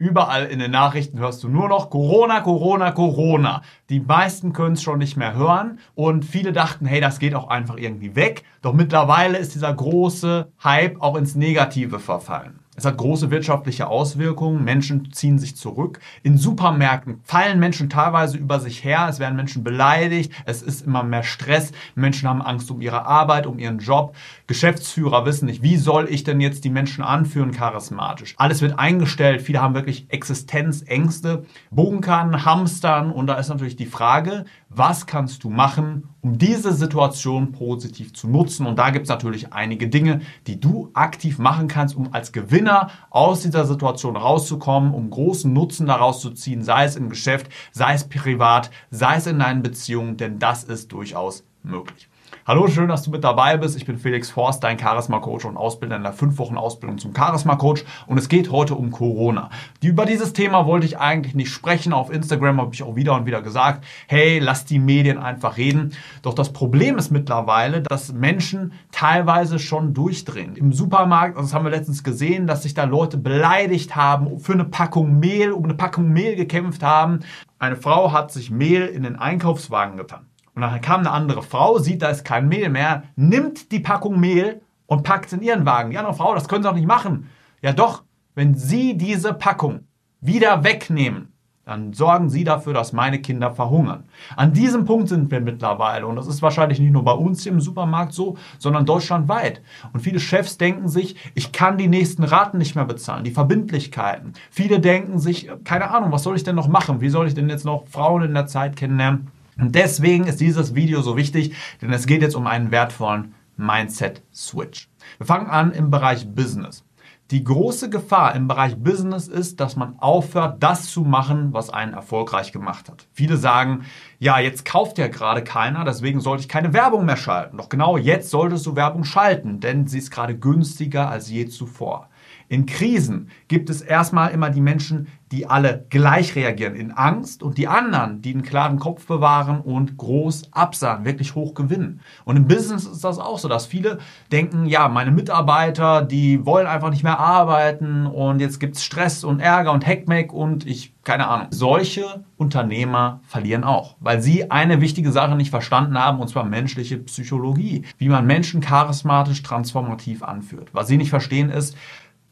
Überall in den Nachrichten hörst du nur noch Corona, Corona, Corona. Die meisten können es schon nicht mehr hören und viele dachten, hey, das geht auch einfach irgendwie weg. Doch mittlerweile ist dieser große Hype auch ins Negative verfallen. Es hat große wirtschaftliche Auswirkungen. Menschen ziehen sich zurück. In Supermärkten fallen Menschen teilweise über sich her. Es werden Menschen beleidigt. Es ist immer mehr Stress. Menschen haben Angst um ihre Arbeit, um ihren Job. Geschäftsführer wissen nicht, wie soll ich denn jetzt die Menschen anführen charismatisch. Alles wird eingestellt. Viele haben wirklich Existenzängste, bunkern, hamstern. Und da ist natürlich die Frage, was kannst du machen, um diese Situation positiv zu nutzen? Und da gibt es natürlich einige Dinge, die du aktiv machen kannst, um als Gewinner aus dieser Situation rauszukommen, um großen Nutzen daraus zu ziehen, sei es im Geschäft, sei es privat, sei es in deinen Beziehungen, denn das ist durchaus möglich. Hallo, schön, dass du mit dabei bist. Ich bin Felix Forst, dein Charisma-Coach und Ausbilder in der 5 Wochen Ausbildung zum Charisma-Coach. Und es geht heute um Corona. Über dieses Thema wollte ich eigentlich nicht sprechen. Auf Instagram habe ich auch wieder und wieder gesagt, hey, lass die Medien einfach reden. Doch das Problem ist mittlerweile, dass Menschen teilweise schon durchdrehen. Im Supermarkt, also das haben wir letztens gesehen, dass sich da Leute beleidigt haben, für eine Packung Mehl, um eine Packung Mehl gekämpft haben. Eine Frau hat sich Mehl in den Einkaufswagen getan. Und dann kam eine andere Frau, sieht, da ist kein Mehl mehr, nimmt die Packung Mehl und packt es in ihren Wagen. Die andere Frau, das können Sie doch nicht machen. Ja doch, wenn Sie diese Packung wieder wegnehmen, dann sorgen Sie dafür, dass meine Kinder verhungern. An diesem Punkt sind wir mittlerweile und das ist wahrscheinlich nicht nur bei uns im Supermarkt so, sondern deutschlandweit. Und viele Chefs denken sich, ich kann die nächsten Raten nicht mehr bezahlen, die Verbindlichkeiten. Viele denken sich, keine Ahnung, was soll ich denn noch machen? Wie soll ich denn jetzt noch Frauen in der Zeit kennenlernen? Und deswegen ist dieses Video so wichtig, denn es geht jetzt um einen wertvollen Mindset-Switch. Wir fangen an im Bereich Business. Die große Gefahr im Bereich Business ist, dass man aufhört, das zu machen, was einen erfolgreich gemacht hat. Viele sagen, ja, jetzt kauft ja gerade keiner, deswegen sollte ich keine Werbung mehr schalten. Doch genau jetzt solltest du Werbung schalten, denn sie ist gerade günstiger als je zuvor. In Krisen gibt es erstmal immer die Menschen, die alle gleich reagieren in Angst und die anderen, die einen klaren Kopf bewahren und groß absagen, wirklich hoch gewinnen. Und im Business ist das auch so, dass viele denken, ja, meine Mitarbeiter, die wollen einfach nicht mehr arbeiten und jetzt gibt es Stress und Ärger und Heckmeck und ich, keine Ahnung. Solche Unternehmer verlieren auch, weil sie eine wichtige Sache nicht verstanden haben, und zwar menschliche Psychologie, wie man Menschen charismatisch transformativ anführt. Was sie nicht verstehen ist,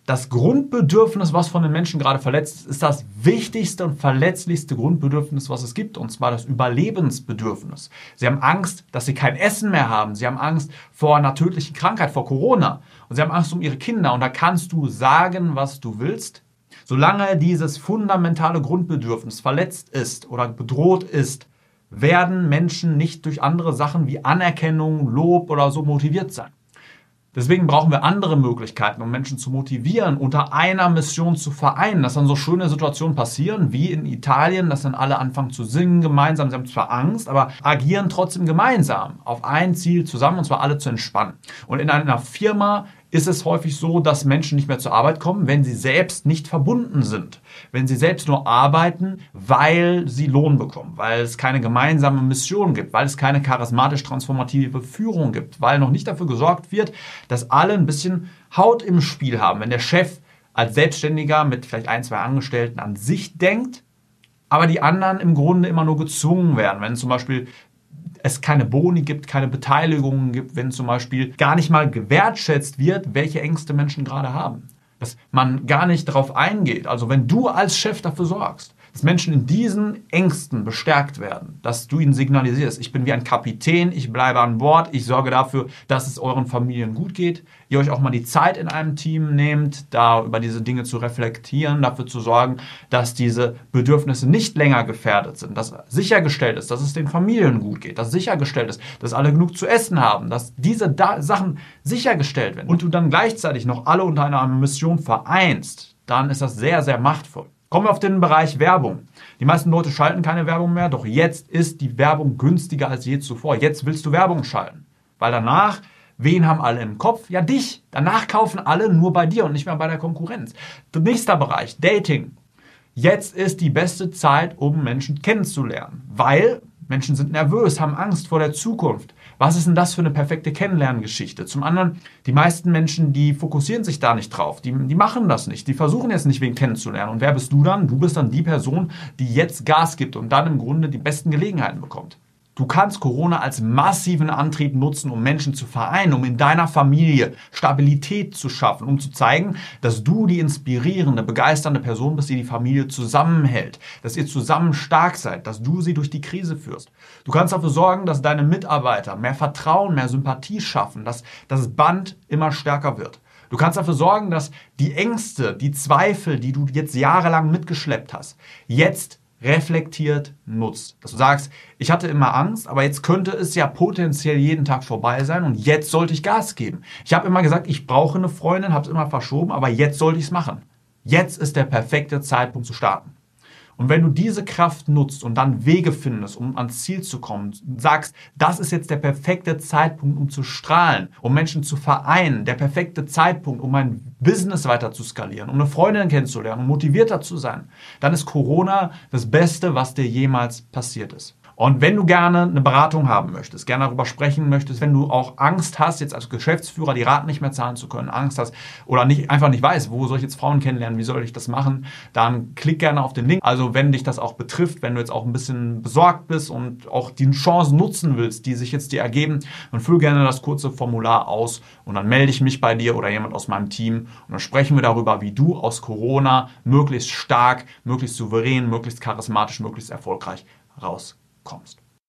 das Grundbedürfnis, was von den Menschen gerade verletzt ist, ist das wichtigste und verletzlichste Grundbedürfnis, was es gibt, und zwar das Überlebensbedürfnis. Sie haben Angst, dass sie kein Essen mehr haben. Sie haben Angst vor einer tödlichen Krankheit, vor Corona. Und sie haben Angst um ihre Kinder. Und da kannst du sagen, was du willst. Solange dieses fundamentale Grundbedürfnis verletzt ist oder bedroht ist, werden Menschen nicht durch andere Sachen wie Anerkennung, Lob oder so motiviert sein. Deswegen brauchen wir andere Möglichkeiten, um Menschen zu motivieren, unter einer Mission zu vereinen, dass dann so schöne Situationen passieren, wie in Italien, dass dann alle anfangen zu singen gemeinsam. Sie haben zwar Angst, aber agieren trotzdem gemeinsam auf ein Ziel zusammen, und zwar alle zu entspannen. Und in einer Firma ist es häufig so, dass Menschen nicht mehr zur Arbeit kommen, wenn sie selbst nicht verbunden sind. Wenn sie selbst nur arbeiten, weil sie Lohn bekommen, weil es keine gemeinsame Mission gibt, weil es keine charismatisch transformative Führung gibt, weil noch nicht dafür gesorgt wird, dass alle ein bisschen Haut im Spiel haben. Wenn der Chef als Selbstständiger mit vielleicht ein, zwei Angestellten an sich denkt, aber die anderen im Grunde immer nur gezwungen werden. Wenn zum Beispiel es keine Boni gibt, keine Beteiligungen gibt, wenn zum Beispiel gar nicht mal gewertschätzt wird, welche Ängste Menschen gerade haben. Dass man gar nicht darauf eingeht. Also wenn du als Chef dafür sorgst, dass Menschen in diesen Ängsten bestärkt werden, dass du ihnen signalisierst, ich bin wie ein Kapitän, ich bleibe an Bord, ich sorge dafür, dass es euren Familien gut geht, ihr euch auch mal die Zeit in einem Team nehmt, da über diese Dinge zu reflektieren, dafür zu sorgen, dass diese Bedürfnisse nicht länger gefährdet sind, dass sichergestellt ist, dass es den Familien gut geht, dass sichergestellt ist, dass alle genug zu essen haben, dass diese da Sachen sichergestellt werden und du dann gleichzeitig noch alle unter einer Mission vereinst, dann ist das sehr, sehr machtvoll. Kommen wir auf den Bereich Werbung. Die meisten Leute schalten keine Werbung mehr, doch jetzt ist die Werbung günstiger als je zuvor. Jetzt willst du Werbung schalten. Weil danach, wen haben alle im Kopf? Ja, dich. Danach kaufen alle nur bei dir und nicht mehr bei der Konkurrenz. Nächster Bereich, Dating. Jetzt ist die beste Zeit, um Menschen kennenzulernen, weil Menschen sind nervös, haben Angst vor der Zukunft, was ist denn das für eine perfekte Kennenlerngeschichte? Zum anderen, die meisten Menschen, die fokussieren sich da nicht drauf. Die, die machen das nicht. Die versuchen jetzt nicht, wen kennenzulernen. Und wer bist du dann? Du bist dann die Person, die jetzt Gas gibt und dann im Grunde die besten Gelegenheiten bekommt. Du kannst Corona als massiven Antrieb nutzen, um Menschen zu vereinen, um in deiner Familie Stabilität zu schaffen, um zu zeigen, dass du die inspirierende, begeisternde Person bist, die die Familie zusammenhält, dass ihr zusammen stark seid, dass du sie durch die Krise führst. Du kannst dafür sorgen, dass deine Mitarbeiter mehr Vertrauen, mehr Sympathie schaffen, dass das Band immer stärker wird. Du kannst dafür sorgen, dass die Ängste, die Zweifel, die du jetzt jahrelang mitgeschleppt hast, jetzt reflektiert nutzt. Dass du sagst, ich hatte immer Angst, aber jetzt könnte es ja potenziell jeden Tag vorbei sein und jetzt sollte ich Gas geben. Ich habe immer gesagt, ich brauche eine Freundin, habe es immer verschoben, aber jetzt sollte ich es machen. Jetzt ist der perfekte Zeitpunkt zu starten. Und wenn du diese Kraft nutzt und dann Wege findest, um ans Ziel zu kommen, sagst, das ist jetzt der perfekte Zeitpunkt, um zu strahlen, um Menschen zu vereinen, der perfekte Zeitpunkt, um mein Business weiter zu skalieren, um eine Freundin kennenzulernen, um motivierter zu sein, dann ist Corona das Beste, was dir jemals passiert ist. Und wenn du gerne eine Beratung haben möchtest, gerne darüber sprechen möchtest, wenn du auch Angst hast, jetzt als Geschäftsführer die Raten nicht mehr zahlen zu können, Angst hast oder nicht, einfach nicht weißt, wo soll ich jetzt Frauen kennenlernen, wie soll ich das machen, dann klick gerne auf den Link. Also wenn dich das auch betrifft, wenn du jetzt auch ein bisschen besorgt bist und auch die Chancen nutzen willst, die sich jetzt dir ergeben, dann füll gerne das kurze Formular aus und dann melde ich mich bei dir oder jemand aus meinem Team und dann sprechen wir darüber, wie du aus Corona möglichst stark, möglichst souverän, möglichst charismatisch, möglichst erfolgreich rauskommst.